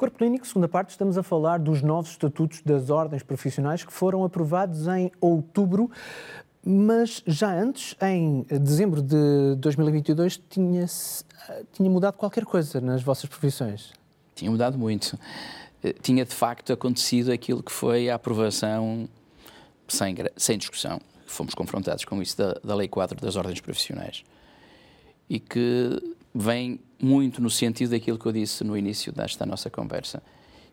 Corpo Clínico, segunda parte, estamos a falar dos novos estatutos das ordens profissionais que foram aprovados em outubro, mas já antes, em dezembro de 2022, tinha, tinha mudado qualquer coisa nas vossas profissões. Tinha mudado muito. Eh, tinha de facto acontecido aquilo que foi a aprovação sem, sem discussão. Fomos confrontados com isso da, da Lei 4 das Ordens Profissionais. E que vem muito no sentido daquilo que eu disse no início desta nossa conversa,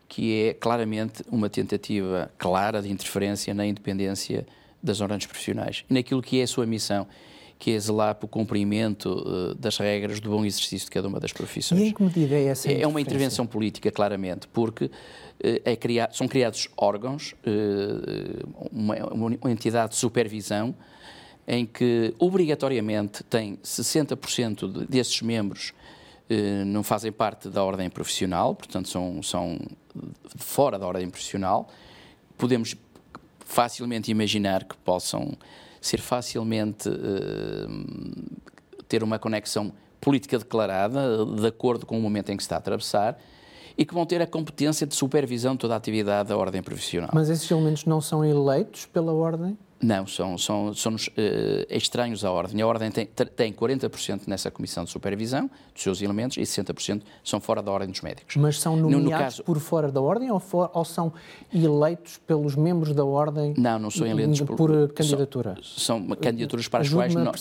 que é claramente uma tentativa clara de interferência na independência das ordens profissionais e naquilo que é a sua missão, que é zelar pelo cumprimento uh, das regras do bom exercício de cada uma das profissões. E em que medida é essa É uma intervenção política, claramente, porque uh, é criar, são criados órgãos, uh, uma, uma entidade de supervisão, em que obrigatoriamente tem 60% desses membros eh, não fazem parte da ordem profissional, portanto são, são fora da ordem profissional. Podemos facilmente imaginar que possam ser facilmente eh, ter uma conexão política declarada, de acordo com o momento em que se está a atravessar, e que vão ter a competência de supervisão de toda a atividade da ordem profissional. Mas esses elementos não são eleitos pela ordem? Não, são, são, são uh, estranhos à Ordem. A Ordem tem, tem 40% nessa comissão de supervisão dos seus elementos e 60% são fora da Ordem dos Médicos. Mas são nomeados no, no caso, por fora da Ordem ou, for, ou, são eleitos pelos membros da Ordem? Não, não são eleitos por, por candidatura. São, são candidaturas para as quais. Não,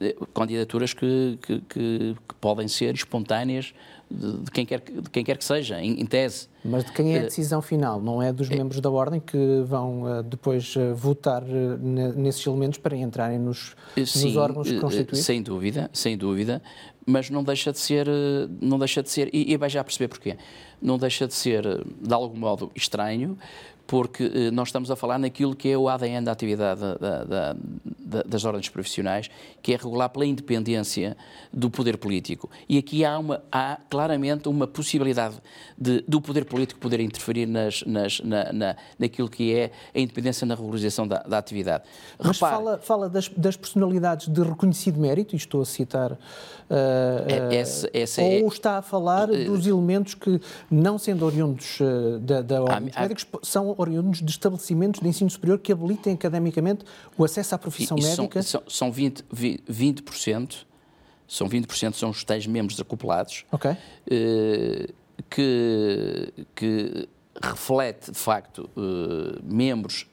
eh, candidaturas que, que, que, que podem ser espontâneas de, de, quem quer, de quem quer que seja, em, em, tese. Mas de quem é a eh, decisão final? Não é dos é, membros da Ordem que vão uh, depois uh, votar nesses elementos para entrarem nos, sim, nos órgãos constituídos? Sem dúvida, sem dúvida, mas não deixa de ser, não deixa de ser, e, e vai já perceber porquê, não deixa de ser, de algum modo, estranho, porque eh, nós estamos a falar naquilo que é o ADN da atividade da, da, da, das ordens profissionais, que é regular pela independência do poder político. E aqui há, uma, há claramente uma possibilidade de, do poder político poder interferir nas, nas, na, na, naquilo que é a independência na regularização da, da atividade. Mas Repare, fala, fala das, das, personalidades de reconhecido mérito, e estou a citar. Uh, é, essa, essa ou é, está a falar uh, dos elementos que, não sendo oriundos uh, da, da ordem médicos, são oriundos de estabelecimentos de ensino superior que habilitem academicamente o acesso à profissão médica? São, são 20%, 20%, são 20% são os tais membros acoplados, okay. Eh, que, que reflete, de facto, eh, membros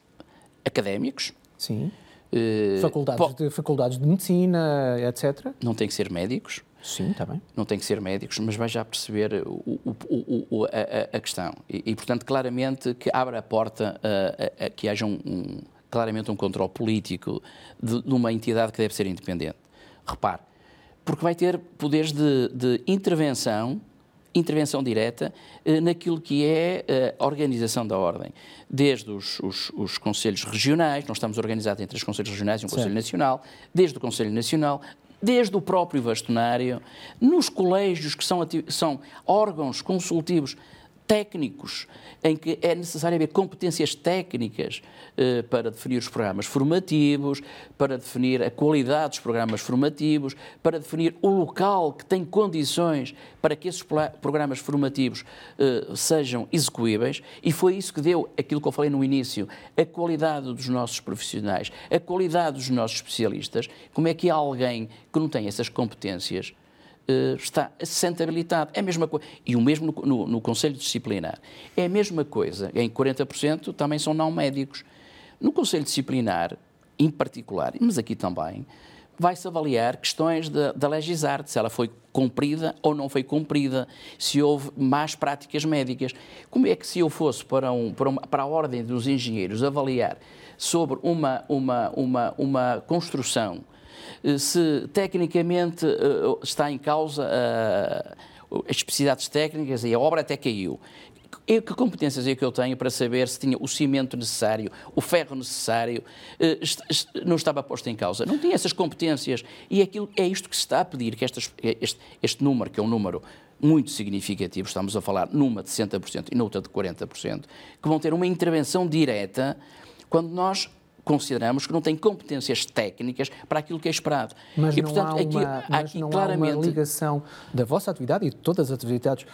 académicos. Sim. Uh, faculdades, de, faculdades de medicina, etc. Não tem que ser médicos. Sim, está bem. Não tem que ser médicos, mas vai já perceber o, o, o, a, a, questão. E, e, portanto, claramente que abre a porta a, a, a que haja um, um, claramente um controle político de, de, uma entidade que deve ser independente. Repare, porque vai ter poderes de, de intervenção intervenção direta eh, naquilo que é eh, a organização da ordem, desde os, os, os, conselhos regionais, nós estamos organizados entre os conselhos regionais e um certo. conselho nacional, desde o conselho nacional, desde o próprio bastonário, nos colégios, que são, são órgãos consultivos técnicos, em que é necessário haver competências técnicas eh, para definir os programas formativos, para definir a qualidade dos programas formativos, para definir o local que tem condições para que esses programas formativos eh, sejam execuíveis, e foi isso que deu aquilo que eu falei no início, a qualidade dos nossos profissionais, a qualidade dos nossos especialistas. Como é que alguém que não tem essas competências está, se sente habilitado. É a mesma coisa. E o mesmo no, no, no Conselho Disciplinar. É a mesma coisa. Em 40% também são não médicos. No Conselho Disciplinar, em particular, mas aqui também, vai-se avaliar questões da legisar, se ela foi cumprida ou não foi cumprida, se houve más práticas médicas. Como é que se eu fosse para, um, para, uma, para a ordem dos engenheiros avaliar sobre uma, uma, uma, uma construção eh, se tecnicamente eh, está em causa eh, as especificidades técnicas e a obra até caiu. E que competências é que eu tenho para saber se tinha o cimento necessário, o ferro necessário, não estava posto em causa? Não tinha essas competências. E aquilo, é isto que se está a pedir, que estas, este, este número, que é um número muito significativo, estamos a falar numa de 60% e noutra de 40%, que vão ter uma intervenção direta quando nós consideramos que não tem competências técnicas para aquilo que é esperado. Mas e, portanto, não há uma, aqui, mas aqui, claramente... há uma ligação da vossa atividade e de todas as atividades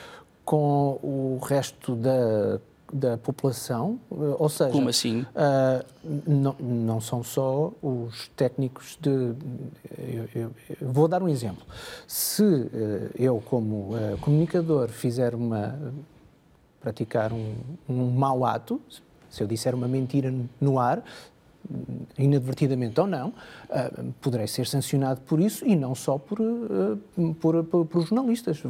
com o resto da da população, ou seja, como assim? Uh, não, não são só os técnicos de. Eu, eu, eu vou dar um exemplo. Se uh, eu, como uh, comunicador, fizer uma praticar um, um mau ato, se eu disser uma mentira no ar, inadvertidamente ou não, uh, poderei ser sancionado por isso e não só por, uh, por, por, por, jornalistas.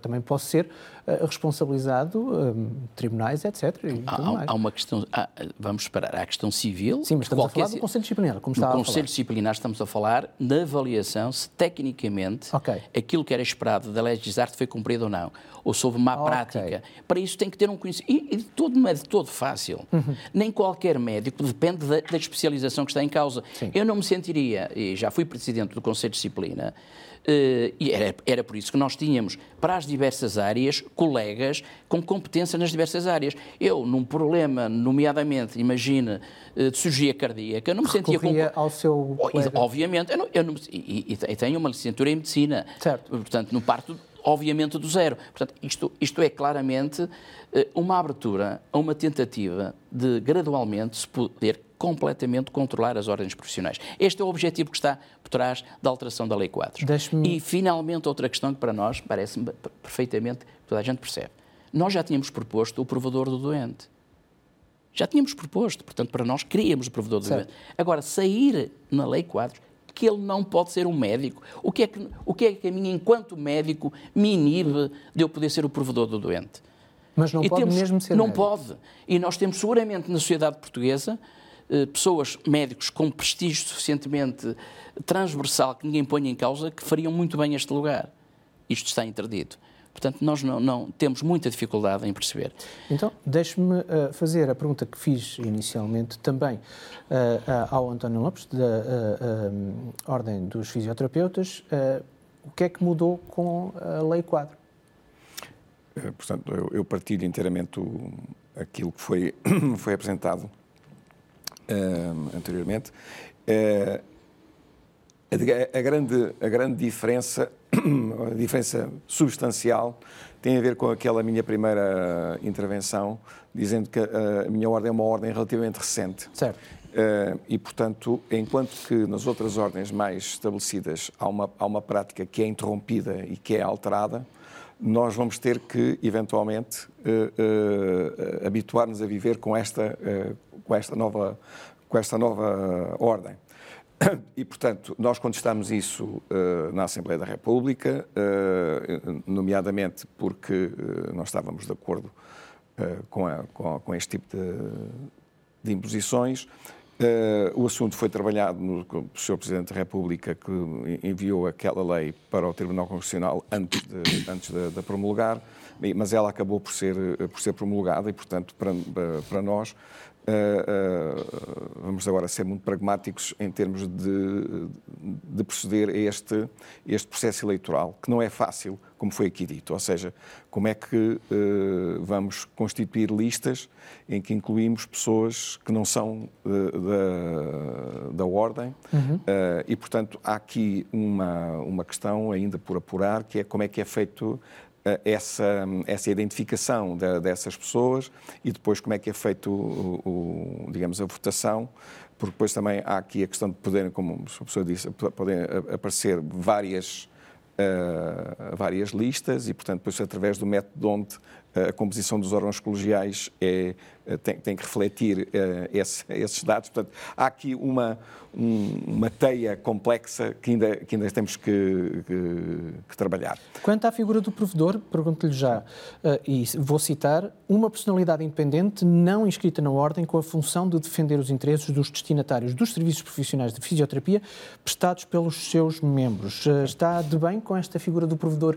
Também posso ser uh, responsabilizado, tribunais, etc. Há, há, uma questão, há, vamos separar, há a questão civil. Sim, mas estamos a falar do Conselho Disciplinar, como estava No Conselho Disciplinar estamos a falar na avaliação se tecnicamente okay. aquilo que era esperado da lei de arte foi cumprido ou não, ou houve má okay. prática. Para isso tem que ter um conhecimento. E, e de todo, não é de todo fácil. Uhum. Nem qualquer médico, depende da, da especialização que está em causa. Sim. Eu não me sentiria, e já fui presidente do Conselho de Disciplina, Uh, e era, era por isso que nós tínhamos, para as diversas áreas, colegas com competência nas diversas áreas. Eu, num problema, nomeadamente, imagine, uh, de cirurgia cardíaca, eu não me sentia com. ao seu. Oh, obviamente, eu, não, eu não, e, e, tenho uma licenciatura em medicina. Certo. Portanto, no parto obviamente do zero. Portanto, isto, isto é claramente uma abertura a uma tentativa de gradualmente se poder completamente controlar as ordens profissionais. Este é o objetivo que está por trás da alteração da Lei 4. E, finalmente, outra questão que para nós parece-me perfeitamente, toda a gente percebe. Nós já tínhamos proposto o provador do doente. Já tínhamos proposto, portanto, para nós queríamos o provedor do certo. doente. Agora, sair na Lei 4 que ele não pode ser um médico. O que, é que, o que é que a mim, enquanto médico, me inibe de eu poder ser o provedor do doente? Mas não e pode temos, mesmo ser Não médico. pode. E nós temos seguramente na sociedade portuguesa eh, pessoas, médicos com prestígio suficientemente transversal que ninguém ponha em causa, que fariam muito bem este lugar. Isto está interdito. Portanto, nós não, não, temos muita dificuldade em perceber. Então, deixe-me uh, fazer a pergunta que fiz inicialmente também uh, uh, ao António Lopes, da Ordem dos Fisioterapeutas. o que é que mudou com a Lei Quadro? Portanto, eu, eu partilho inteiramente o, aquilo que foi, foi apresentado uh, anteriormente, uh, a, a, grande, a grande diferença, a diferença substancial, tem a ver com aquela minha primeira intervenção, dizendo que a, a minha ordem é uma ordem relativamente recente. Certo. Uh, e, portanto, enquanto que nas outras ordens mais estabelecidas há uma, há uma prática que é interrompida e que é alterada, nós vamos ter que, eventualmente, uh, uh, habituar-nos a viver com esta, com esta nova, com esta nova ordem. E, portanto, nós contestamos isso uh, na Assembleia da República, uh, nomeadamente porque uh, nós estávamos de acordo com, a, com, com, este tipo de, de imposições. o assunto foi trabalhado no, pelo Sr. Presidente da República, que enviou aquela lei para o Tribunal Constitucional antes de, antes de, de promulgar, mas ela acabou por ser, por ser promulgada e, portanto, para, para nós, Uh, uh, vamos agora ser muito pragmáticos em termos de, de proceder a este, este processo eleitoral, que não é fácil, como foi aqui dito. Ou seja, como é que uh, vamos constituir listas em que incluímos pessoas que não são da, da ordem. Uhum. e, portanto, há aqui uma, uma questão ainda por apurar, que é como é que é feito essa, essa identificação de, dessas pessoas e depois como é que é feito, o, o, digamos, a votação, porque depois também há aqui a questão de poderem, como a professora disse, podem aparecer várias, uh, várias listas e, portanto, depois através do método onde a composição dos órgãos colegiais é, tem, tem, que refletir uh, esse, esses dados. Portanto, há aqui uma, um, uma teia complexa que ainda, que ainda temos que, que, que trabalhar. Quanto à figura do provedor, pergunto-lhe já, uh, e vou citar, uma personalidade independente não inscrita na ordem com a função de defender os interesses dos destinatários dos serviços profissionais de fisioterapia prestados pelos seus membros. Está de bem com esta figura do provedor,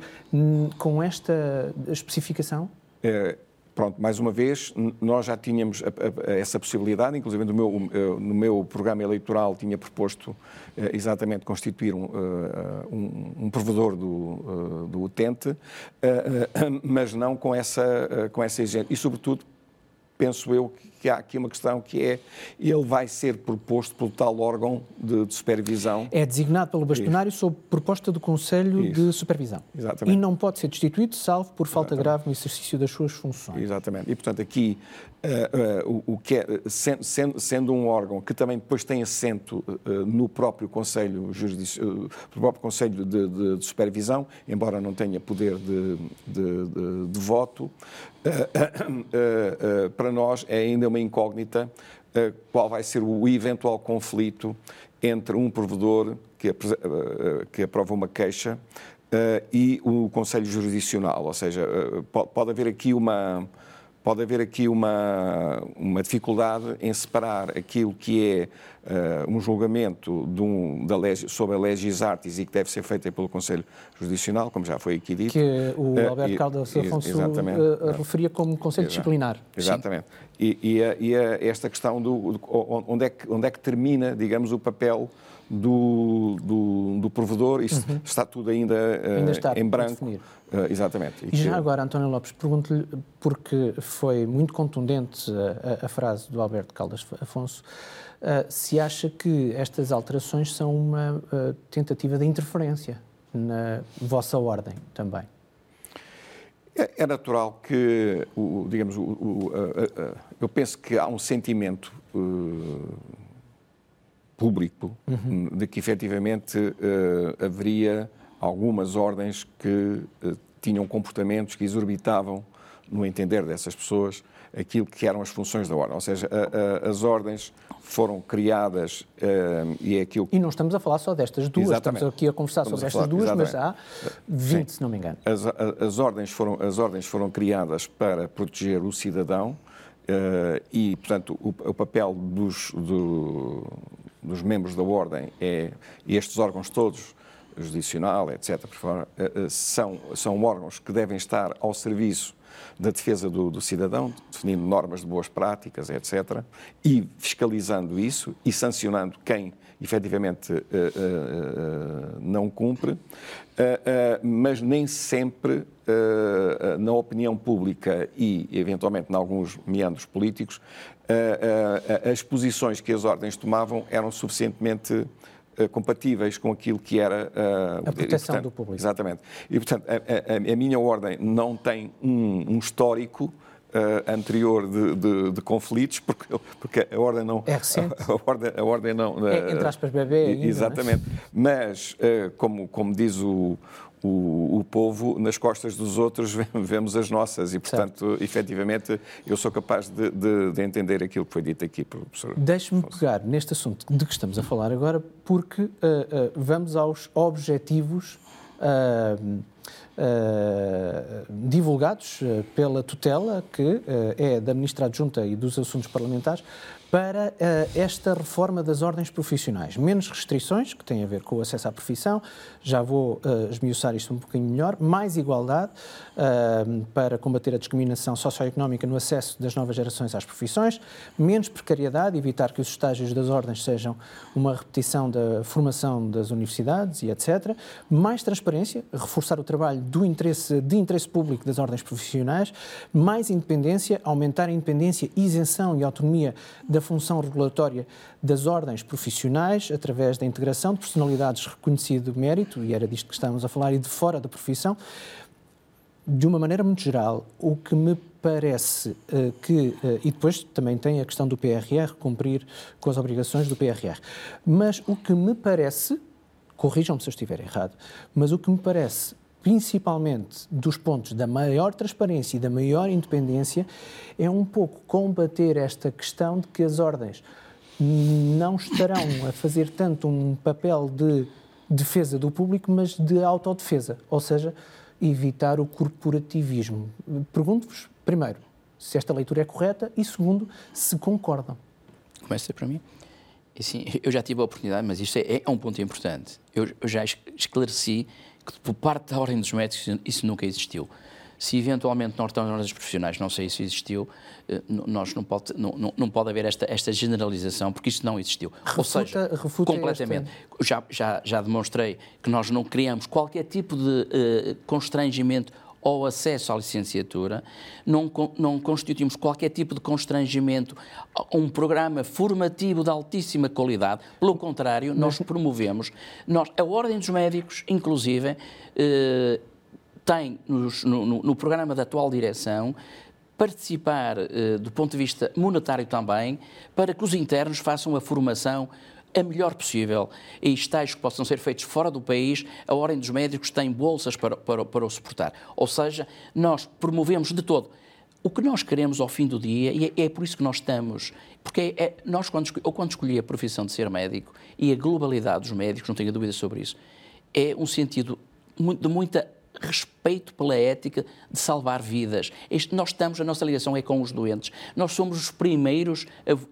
com esta especificação? É, pronto, mais uma vez, nós já tínhamos a, a, essa possibilidade, inclusive no meu, no meu programa eleitoral tinha proposto eh, exatamente constituir um, eh, um, um provedor do, eh, do utente, mas não com essa, com essa exigência. E, sobretudo, penso eu que há aqui uma questão que é, ele vai ser proposto pelo tal órgão de, de supervisão. É designado pelo bastonário Isso. sob proposta do Conselho Isso. de Supervisão. Exatamente. E não pode ser destituído, salvo por falta Exatamente. grave no exercício das suas funções. Exatamente. E, portanto, aqui, uh, uh, o, o, que é, sendo, sendo, um órgão que também depois tem assento uh, no próprio Conselho, Jurisdici no próprio Conselho de, de, de, Supervisão, embora não tenha poder de, de voto, para nós é ainda uma incógnita qual vai ser o eventual conflito entre um provedor que, que aprova uma queixa e o Conselho Jurisdicional, ou seja, pode haver aqui uma pode haver aqui uma, uma dificuldade em separar aquilo que é uh, um julgamento um, da legi, sobre a legis artis e que deve ser feita pelo Conselho Jurisdicional, como já foi aqui dito. Que o eh, Alberto uh, Caldas Afonso uh, referia como Conselho Disciplinar. Exatamente. E, e, a, e a esta questão do, do, onde, é que, onde é que termina, digamos, o papel do, do, do provedor, isso uhum. está tudo ainda, ainda está em branco. Uh, exatamente. E, e já que... agora, António Lopes, pergunto-lhe, porque foi muito contundente a, a, frase do Alberto Caldas Afonso, uh, se acha que estas alterações são uma uh, tentativa de interferência na vossa ordem também. É, é natural que, digamos, eu penso que há um sentimento público uhum. de que efetivamente haveria algumas ordens que eh, tinham comportamentos que exorbitavam, no entender dessas pessoas, aquilo que eram as funções da ordem. Ou seja, a, a, as ordens foram criadas uh, e é aquilo... E não estamos a falar só destas duas, exatamente. estamos aqui a conversar estamos sobre a estas duas, exatamente. mas há 20, Sim. se não me engano. As, as, ordens foram, as ordens foram criadas para proteger o cidadão uh, e, portanto, o, o papel dos, do, dos membros da ordem é, e estes órgãos todos, judicial, etc., eh, eh, são, são órgãos que devem estar ao serviço da defesa do, do, cidadão, definindo normas de boas práticas, etc., e fiscalizando isso e sancionando quem efetivamente uh, uh, uh, não cumpre, mas nem sempre na opinião pública e, eventualmente, em alguns meandros políticos, as posições que as ordens tomavam eram suficientemente compatíveis com aquilo que era uh, a proteção portanto, do público. Exatamente. E, portanto, a, a, a minha ordem não tem um, um histórico Uh, anterior de, de, de, conflitos, porque, porque a ordem não. É recente. A, a ordem, a ordem não. É, entre aspas, bebê. Ainda, é? exatamente. Mas, uh, como, como diz o, o, o, povo, nas costas dos outros vemos as nossas e, portanto, certo. efetivamente, eu sou capaz de, de, de, entender aquilo que foi dito aqui pelo professor. Deixe-me pegar neste assunto de que estamos a falar agora, porque uh, uh, vamos aos objetivos uh, divulgados pela tutela, que é da Ministra Adjunta e dos Assuntos Parlamentares, para uh, esta reforma das ordens profissionais. Menos restrições, que têm a ver com o acesso à profissão, já vou uh, esmiuçar isto um bocadinho melhor, mais igualdade uh, para combater a discriminação socioeconómica no acesso das novas gerações às profissões, menos precariedade, evitar que os estágios das ordens sejam uma repetição da formação das universidades e etc. Mais transparência, reforçar o trabalho do interesse, de interesse público das ordens profissionais, mais independência, aumentar a independência, isenção e autonomia função regulatória das ordens profissionais através da integração de personalidades reconhecido mérito, e era disto que estávamos a falar, e de fora da profissão. De uma maneira muito geral, o que me parece uh, que. Uh, e depois também tem a questão do PRR, cumprir com as obrigações do PRR. Mas o que me parece, corrijam-me se eu estiver errado, mas o que me parece principalmente dos pontos da maior transparência e da maior independência, é um pouco combater esta questão de que as ordens não estarão a fazer tanto um papel de defesa do público, mas de autodefesa, ou seja, evitar o corporativismo. Pergunto-vos, primeiro, se esta leitura é correta e, segundo, se concordam. Começa para mim. Assim, eu já tive a oportunidade, mas isto é, é um ponto importante. Eu, eu já esclareci que por parte da Ordem dos Médicos isso nunca existiu. Se eventualmente na Ordem dos Profissionais, não sei se existiu, eh, nós não pode, não, não pode haver esta, esta generalização, porque isso não existiu. Refuta, Ou seja, completamente. Esta... Já, já, já demonstrei que nós não criamos qualquer tipo de uh, constrangimento ao acesso à licenciatura, não, não constituímos qualquer tipo de constrangimento a um programa formativo de altíssima qualidade. Pelo contrário, nós promovemos. Nós, a Ordem dos Médicos, inclusive, eh, tem nos, no, no, programa da atual direção participar eh, do ponto de vista monetário também, para que os internos façam a formação a melhor possível e estágios que possam ser feitos fora do país, a Ordem dos Médicos tem bolsas para, para, para o suportar. Ou seja, nós promovemos de todo. O que nós queremos ao fim do dia, e é, é por isso que nós estamos, porque é, nós, quando, eu quando escolhi a profissão de ser médico e a globalidade dos médicos, não tenho dúvida sobre isso, é um sentido de muita respeito pela ética de salvar vidas. Este, nós estamos, a nossa ligação é com os doentes. Nós somos os primeiros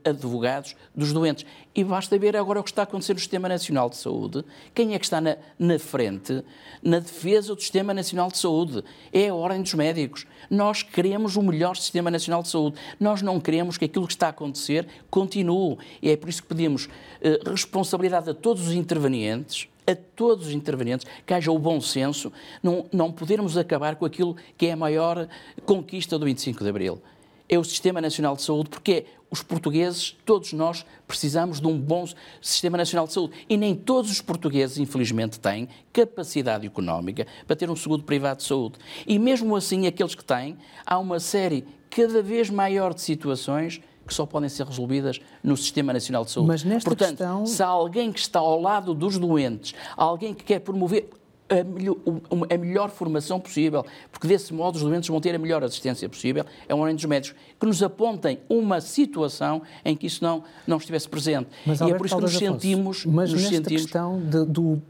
advogados dos doentes. E basta ver agora o que está a acontecer no Sistema Nacional de Saúde. Quem é que está na, na frente na defesa do Sistema Nacional de Saúde? É a Ordem dos Médicos. Nós queremos o melhor Sistema Nacional de Saúde. Nós não queremos que aquilo que está a acontecer continue. E é por isso que pedimos eh, responsabilidade a todos os intervenientes a todos os intervenientes que haja o bom senso, não, não podermos acabar com aquilo que é a maior conquista do 25 de Abril. É o Sistema Nacional de Saúde, porque os portugueses, todos nós, precisamos de um bom Sistema Nacional de Saúde. E nem todos os portugueses, infelizmente, têm capacidade económica para ter um seguro privado de saúde. E mesmo assim, aqueles que têm, há uma série cada vez maior de situações que só podem ser resolvidas no Sistema Nacional de Saúde. Mas nesta Portanto, questão... se há alguém que está ao lado dos doentes, alguém que quer promover a melhor, a melhor, formação possível, porque desse modo os doentes vão ter a melhor assistência possível, é um ordem dos médicos, que nos apontem uma situação em que isso não, não estivesse presente. Mas, e é por isso que nos Afonso, sentimos... Mas nos nesta sentimos... questão de, do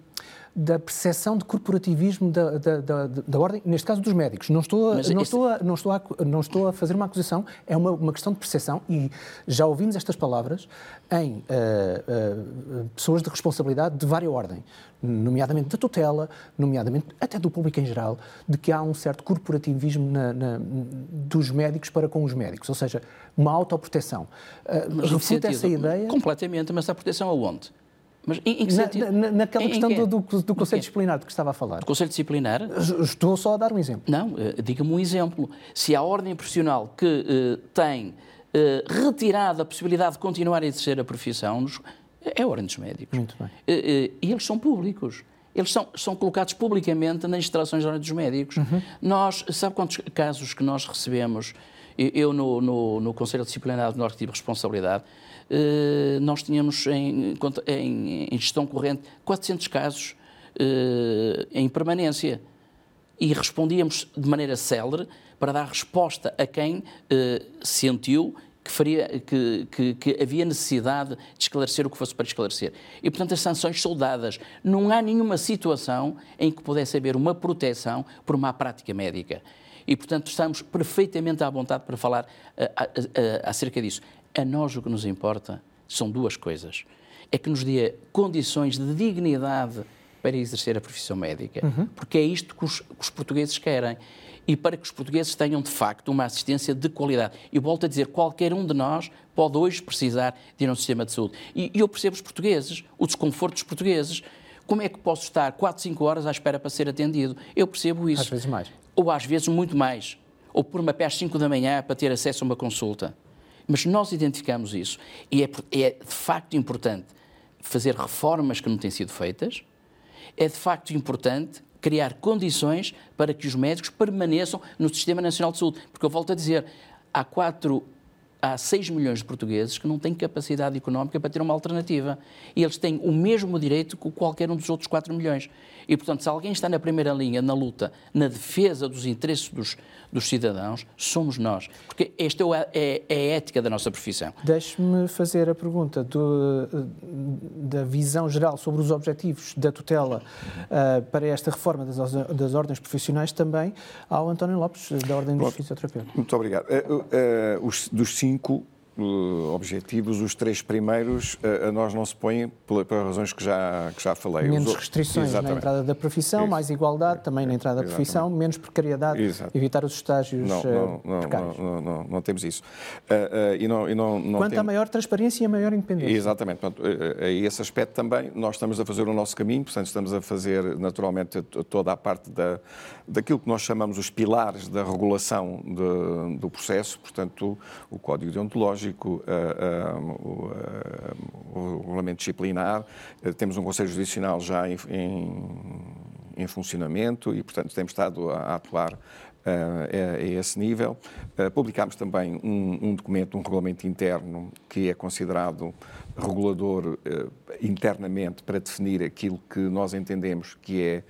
da percepção de corporativismo da, da, da, da, ordem, neste caso dos médicos. Não estou, a, não, estou a, não, estou a, não estou a fazer uma acusação, é uma, uma questão de percepção e já ouvimos estas palavras em uh, uh, pessoas de responsabilidade de várias ordem, nomeadamente da tutela, nomeadamente até do público em geral, de que há um certo corporativismo na, na, dos médicos para com os médicos, ou seja, uma autoproteção. Uh, refuta essa ideia? Completamente, mas a proteção aonde? Mas em, em que sentido? Na, naquela em, questão em do, do, do, Conselho Disciplinar de que estava a falar. Do Conselho Disciplinar? Estou só a dar um exemplo. Não, uh, diga-me um exemplo. Se a ordem profissional que uh, tem uh, retirado a possibilidade de continuar a exercer a profissão, é a ordem dos médicos. Muito bem. E eles são públicos. Eles são, são colocados publicamente nas instalações da ordem dos médicos. Uhum. Nós, sabe quantos casos que nós recebemos? Eu, no, no, no Conselho Disciplinar do Norte, tive responsabilidade eh, nós tínhamos em, em, em gestão corrente 400 casos eh, em permanência e respondíamos de maneira célere para dar resposta a quem eh, sentiu que, faria, que, que, que, havia necessidade de esclarecer o que fosse para esclarecer. E, portanto, as sanções são dadas. Não há nenhuma situação em que pudesse haver uma proteção por má prática médica. E, portanto, estamos perfeitamente à vontade para falar acerca disso. A nós o que nos importa são duas coisas. É que nos dê condições de dignidade para exercer a profissão médica, uhum. porque é isto que os, que os, portugueses querem. E para que os portugueses tenham, de facto, uma assistência de qualidade. E volto a dizer, qualquer um de nós pode hoje precisar de ir a um sistema de saúde. E, e eu percebo os portugueses, o desconforto dos portugueses. Como é que posso estar 4, 5 horas à espera para ser atendido? Eu percebo isso. Às vezes mais. Ou às vezes muito mais. Ou por uma pé às 5 da manhã para ter acesso a uma consulta. Mas nós identificamos isso e é, é de facto importante fazer reformas que não têm sido feitas, é de facto importante criar condições para que os médicos permaneçam no Sistema Nacional de Saúde. Porque eu volto a dizer, há quatro há 6 milhões de portugueses que não têm capacidade económica para ter uma alternativa. E eles têm o mesmo direito que qualquer um dos outros 4 milhões. E, portanto, se alguém está na primeira linha, na luta, na defesa dos interesses dos, dos cidadãos, somos nós. Porque esta é, é, é a ética da nossa profissão. Deixe-me fazer a pergunta do, da visão geral sobre os objetivos da tutela uh, para esta reforma das, das, ordens profissionais também ao António Lopes, da Ordem dos Fisioterapeutas. Muito obrigado. Uh, uh, os, dos cinco objetivos, os três primeiros uh, a nós não se põem pelas razões que já, que já falei. Menos os... restrições Exatamente. na entrada da profissão, Isso. mais igualdade também na entrada da profissão, menos precariedade, Exato. evitar os estágios não, não, não, precários. Não, não, não, temos isso. e não, e não, não Quanto tem... à maior transparência e a maior independência. Exatamente. Portanto, a esse aspecto também nós estamos a fazer o nosso caminho, portanto estamos a fazer naturalmente toda a parte da, daquilo que nós chamamos os pilares da regulação de, do processo, portanto o código deontológico, o, o, regulamento disciplinar, eh, temos um Conselho Judicial já em, em, em funcionamento e, portanto, temos estado a, a atuar a, esse nível. Publicámos também um, um, documento, um regulamento interno, que é considerado regulador internamente para definir aquilo que nós entendemos que é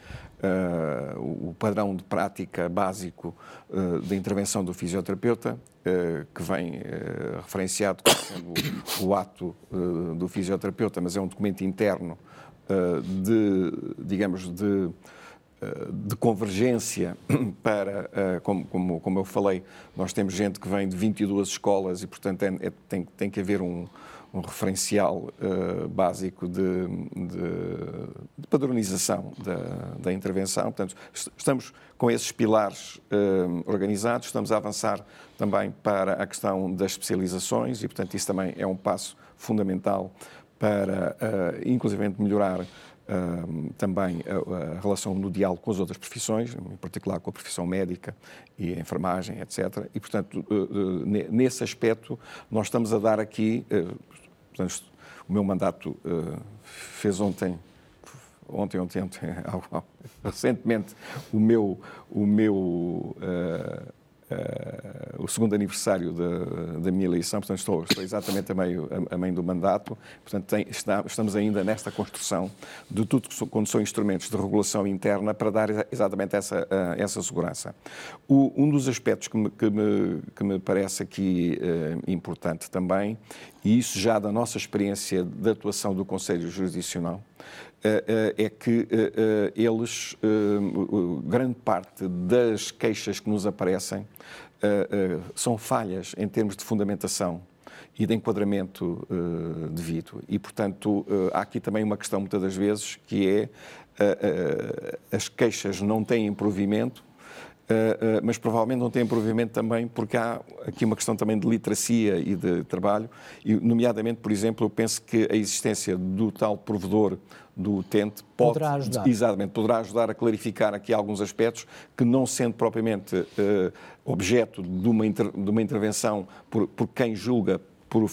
uh, o padrão de prática básico uh, da intervenção do fisioterapeuta, uh, que vem referenciado como o, ato do fisioterapeuta, mas é um documento interno de, digamos, de de convergência para, como, como, como, eu falei, nós temos gente que vem de 22 escolas e, portanto, é, é, tem, tem que haver um, um referencial uh, básico de, de, de padronização da, da, intervenção. Portanto, estamos com esses pilares uh, organizados, estamos a avançar também para a questão das especializações e, portanto, isso também é um passo fundamental para, uh, melhorar Uh, também a, a, relação no diálogo com as outras profissões, em particular com a profissão médica e a enfermagem, etc. E, portanto, uh, uh, nesse aspecto, nós estamos a dar aqui, Portanto, o meu mandato uh, fez ontem, ontem, ontem, ontem, recentemente, o meu, o meu uh, o segundo aniversário da, da, minha eleição, portanto estou, estou exatamente a meio, a, a meio do mandato, portanto tem, está, estamos ainda nesta construção de tudo que quando são instrumentos de regulação interna para dar exatamente essa, uh, essa segurança. O, um dos aspectos que me, que me, que me parece aqui uh, importante também, e isso já da nossa experiência de atuação do Conselho Jurisdicional, é que eles, grande parte das queixas que nos aparecem, são falhas em termos de fundamentação e de enquadramento devido. E, portanto, há aqui também uma questão, muitas das vezes, que é as queixas não têm provimento, Uh, uh, mas provavelmente não têm provimento também porque há aqui uma questão também de literacia e de trabalho, e nomeadamente, por exemplo, eu penso que a existência do tal provedor do utente pode, poderá ajudar. Exatamente, poderá ajudar a clarificar aqui alguns aspectos que, não sendo propriamente uh, objeto de uma, inter, de uma intervenção por, por quem julga por,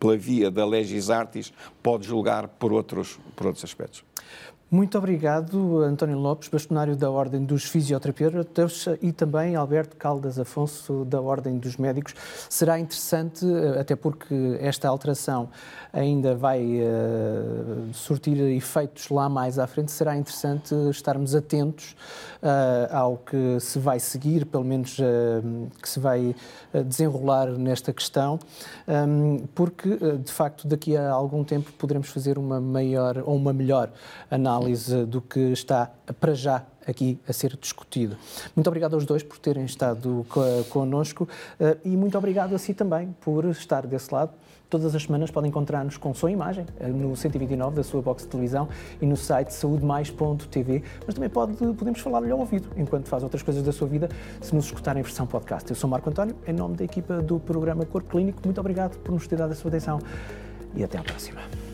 pela via da legis artis, pode julgar por outros, por outros aspectos. Muito obrigado, António Lopes, bastonário da Ordem dos Fisioterapeutas e também Alberto Caldas Afonso, da Ordem dos Médicos. Será interessante, até porque esta alteração ainda vai uh, surtir efeitos lá mais à frente, será interessante estarmos atentos uh, ao que se vai seguir, pelo menos uh, que se vai desenrolar nesta questão, um, porque, de facto, daqui a algum tempo poderemos fazer uma maior ou uma melhor análise análise do que está para já aqui a ser discutido. Muito obrigado aos dois por terem estado connosco eh, e muito obrigado a si também por estar desse lado. Todas as semanas pode encontrar-nos com e imagem eh, no 129 da sua box de televisão e no site saudemais.tv, mas também pode, podemos falar-lhe ao ouvido enquanto faz outras coisas da sua vida, se nos escutar em versão podcast. Eu sou Marco António, em nome da equipa do programa Corpo Clínico. Muito obrigado por nos ter dado a sua atenção e até à próxima.